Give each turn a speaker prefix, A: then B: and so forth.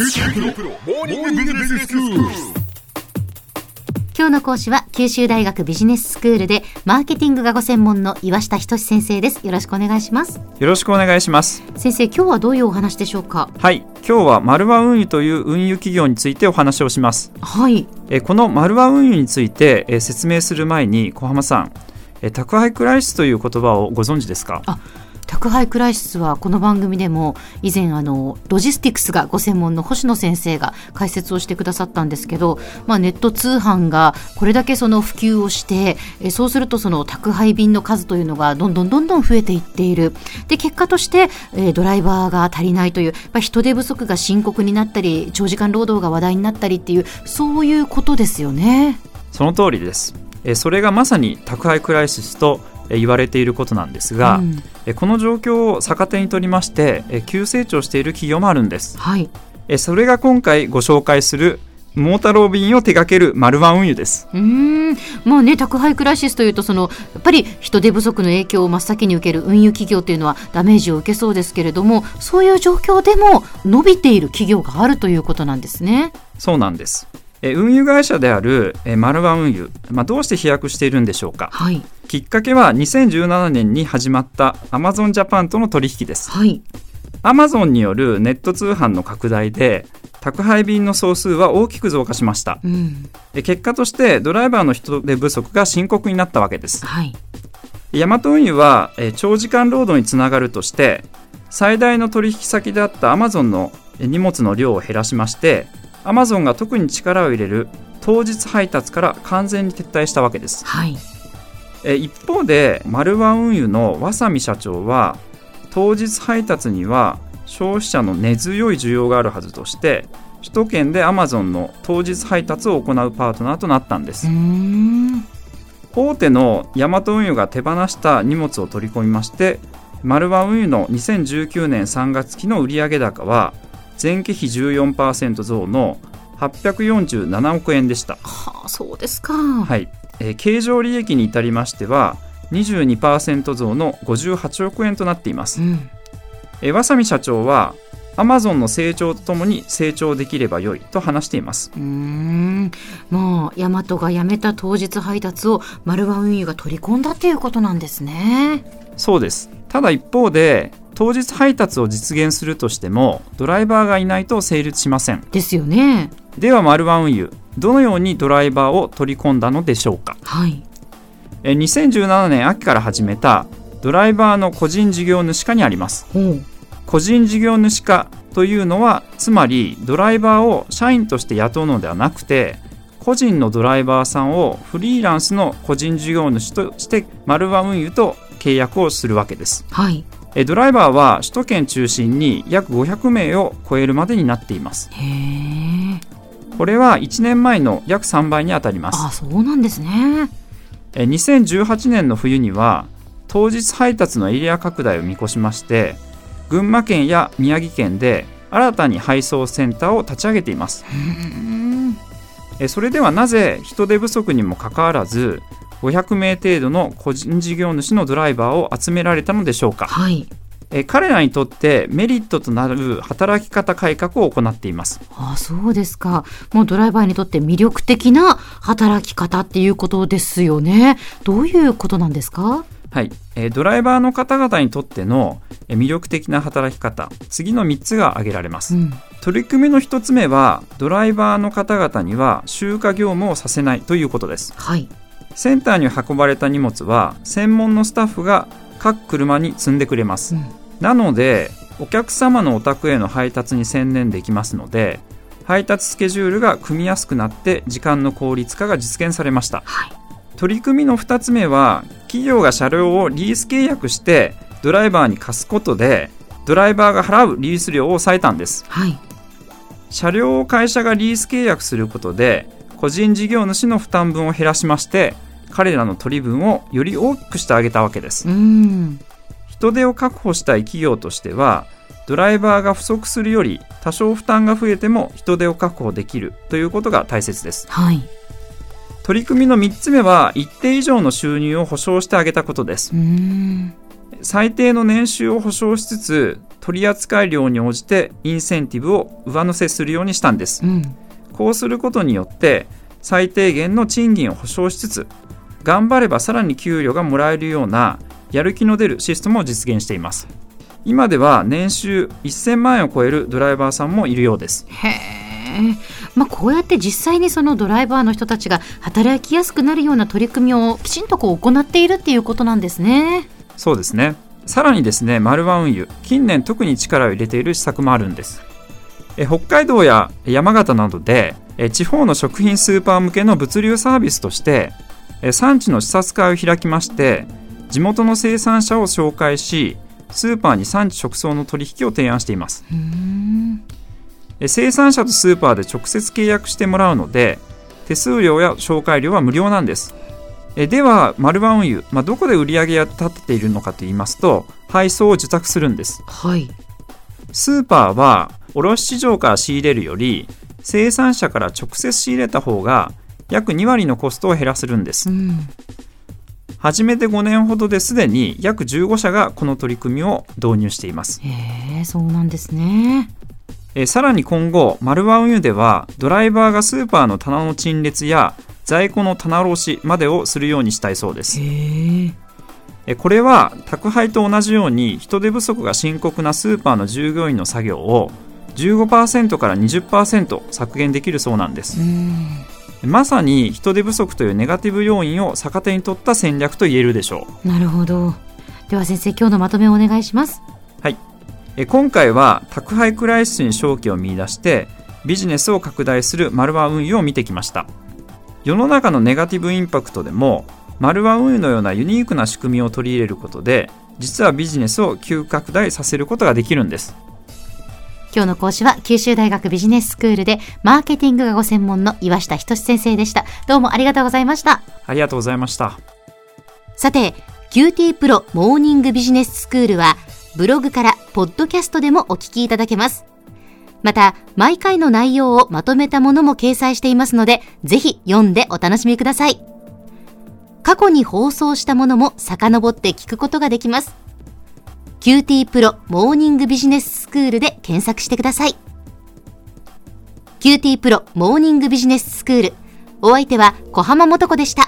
A: 今日の講師は九州大学ビジネススクールでマーケティングがご専門の岩下仁先生です。よろしくお願いします。
B: よろしくお願いします。
A: 先生今日はどういうお話でしょうか？
B: はい今日はマルワ運輸という運輸企業についてお話をします。
A: はい。
B: えこのマルワ運輸についてえ説明する前に小浜さんえ宅配クライシスという言葉をご存知ですか？
A: あ宅配クライシスはこの番組でも以前あのロジスティクスがご専門の星野先生が解説をしてくださったんですけど、まあ、ネット通販がこれだけその普及をしてえそうするとその宅配便の数というのがどんどんどんどん増えていっている。で結果としてえドライバーが足りないというやっぱ人手不足が深刻になったり長時間労働が話題になったりっていうそういうことですよね。
B: その通りです。えそれがまさに宅配クライシスと言われていることなんですが、うん、この状況を逆手にとりまして急成長している企業もあるんです、
A: はい、
B: それが今回ご紹介するモータロー便を手掛けるマルワン運輸です。
A: うん。まあね宅配クライシスというとそのやっぱり人手不足の影響を真っ先に受ける運輸企業というのはダメージを受けそうですけれどもそういう状況でも伸びている企業があるということなんですね。
B: そうなんです。え運輸会社であるえマルワ運輸、まあ、どうして飛躍しているんでしょうか、
A: はい、
B: きっかけは2017年に始まったアマゾンジャパンとの取引です、
A: はい、
B: アマゾンによるネット通販の拡大で宅配便の総数は大きく増加しました、
A: うん、
B: 結果としてドライバーの人手不足が深刻になったわけです、
A: はい、
B: ヤマト運輸は長時間労働につながるとして最大の取引先であったアマゾンの荷物の量を減らしましてアマゾンが特に力を入れる当日配達から完全に撤退したわけです、
A: はい、
B: え一方でマルワ運輸のワサミ社長は当日配達には消費者の根強い需要があるはずとして首都圏でアマゾンの当日配達を行うパートナーとなったんです大手のヤマト運輸が手放した荷物を取り込みましてマルワ運輸の2019年3月期の売上高は前期比14%増の847億円でした。
A: はあ、そうですか。
B: はい。えー、経常利益に至りましては22%増の58億円となっています。
A: うん、
B: えー、わさみ社長はアマゾンの成長とともに成長できれば良いと話しています。
A: うん。もうヤマトが辞めた当日配達をマルワ運輸が取り込んだっていうことなんですね。
B: そうです。ただ一方で当日配達を実現するとしてもドライバーがいないと成立しません。
A: ですよね。
B: ではマルワ運輸どのようにドライバーを取り込んだのでしょうか？
A: はい。
B: え2017年秋から始めたドライバーの個人事業主化にあります。個人事業主化というのはつまりドライバーを社員として雇うのではなくて個人のドライバーさんをフリーランスの個人事業主としてマルワ運輸と契約をするわけです。
A: はい。
B: ドライバーは首都圏中心に約500名を超えるまでになっていますこれは1年前の約3倍に当たります。
A: あそうなんですね。
B: 2018年の冬には当日配達のエリア拡大を見越しまして群馬県や宮城県で新たに配送センターを立ち上げています。それではなぜ人手不足にもかかわらず500名程度の個人事業主のドライバーを集められたのでしょうか、
A: はい、
B: え彼らにとってメリットとなる働き方改革を行っています。
A: あそうですか。もうドライバーにとって魅力的な働き方っていうことですよね。どういうことなんですか？
B: はい、えドライバーの方々にとっての魅力的な働き方。次の3つが挙げられます、
A: うん、
B: 取り組みの1つ目はドライバーの方々には集荷業務をさせないということです、
A: はい。
B: センターに運ばれた荷物は専門のスタッフが各車に積んでくれます、
A: うん、
B: なのでお客様のお宅への配達に専念できますので配達スケジュールが組みやすくなって時間の効率化が実現されました、
A: はい、
B: 取り組みの2つ目は企業が車両をリース契約してドライバーに貸すことでドライバーが払うリース料を抑えたんです、
A: はい、
B: 車両を会社がリース契約することで個人事業主の負担分を減らしまして彼らの取り分をより大きくしてあげたわけです人手を確保したい企業としてはドライバーが不足するより多少負担が増えても人手を確保できるということが大切です、
A: はい、
B: 取り組みの3つ目は一定以上の収入を保証してあげたことです。最低の年収を保証しつつ取扱量に応じてインセンティブを上乗せするようにしたんです、
A: うん、
B: こうすることによって最低限の賃金を保証しつつ頑張ればさらに給料がもらえるようなやる気の出るシステムを実現しています。今では年収1000万円を超えるドライバーさんもいるようです。
A: へえ、まあ、こうやって実際にそのドライバーの人たちが働きやすくなるような取り組みをきちんとこう行っているっていうことなんですね。
B: そうですね。さらにですねマルワ運輸近年特に力を入れている施策もあるんです。え北海道や山形などでえ地方の食品スーパー向けの物流サービスとしてえ産地の視察会を開きまして地元の生産者を紹介しスーパーに産地直送の取引を提案しています。生産者とスーパーで直接契約してもらうので手数料や紹介料は無料なんです。えではマルバ運輸、まあ、どこで売り上げが立てているのかと言いますと配送を受託するんです。
A: はい。
B: スーパーは卸市場から仕入れるより生産者から直接仕入れた方が約2割のコストを減らせるんです。
A: うん
B: 始めて5年ほどですでに約15社がこの取り組みを導入しています。
A: へえそうなんですね。
B: えーさらに今後マルワ運輸ではドライバーがスーパーの棚の陳列や在庫の棚卸しまでをするようにしたいそうです。
A: へえ。
B: えーこれは宅配と同じように人手不足が深刻なスーパーの従業員の作業を15%から20%削減できるそうなんです。
A: うん
B: まさに人手不足というネガティブ要因を逆手に取った戦略と言えるでしょう。
A: なるほど。では先生今日のまとめをお願いします。
B: え今回は宅配クライシスに勝機を見出してビジネスを拡大するマルワ運輸を見てきました。世の中のネガティブインパクトでもマルワ運輸のようなユニークな仕組みを取り入れることで実はビジネスを急拡大させることができるんです
A: 今日の講師は九州大学ビジネススクールでマーケティングがご専門の岩下仁先生でした。どうもありがとうございました。
B: ありがとうございました。
A: さて QT プロモーニングビジネススクールはブログからポッドキャストでもお聞きいただけます。また毎回の内容をまとめたものも掲載していますのでぜひ読んでお楽しみください。過去に放送したものも遡って聞くことができます QT プロモーニングビジネススクールで検索してください。QT プロモーニングビジネススクール。お相手は小浜もとこでした。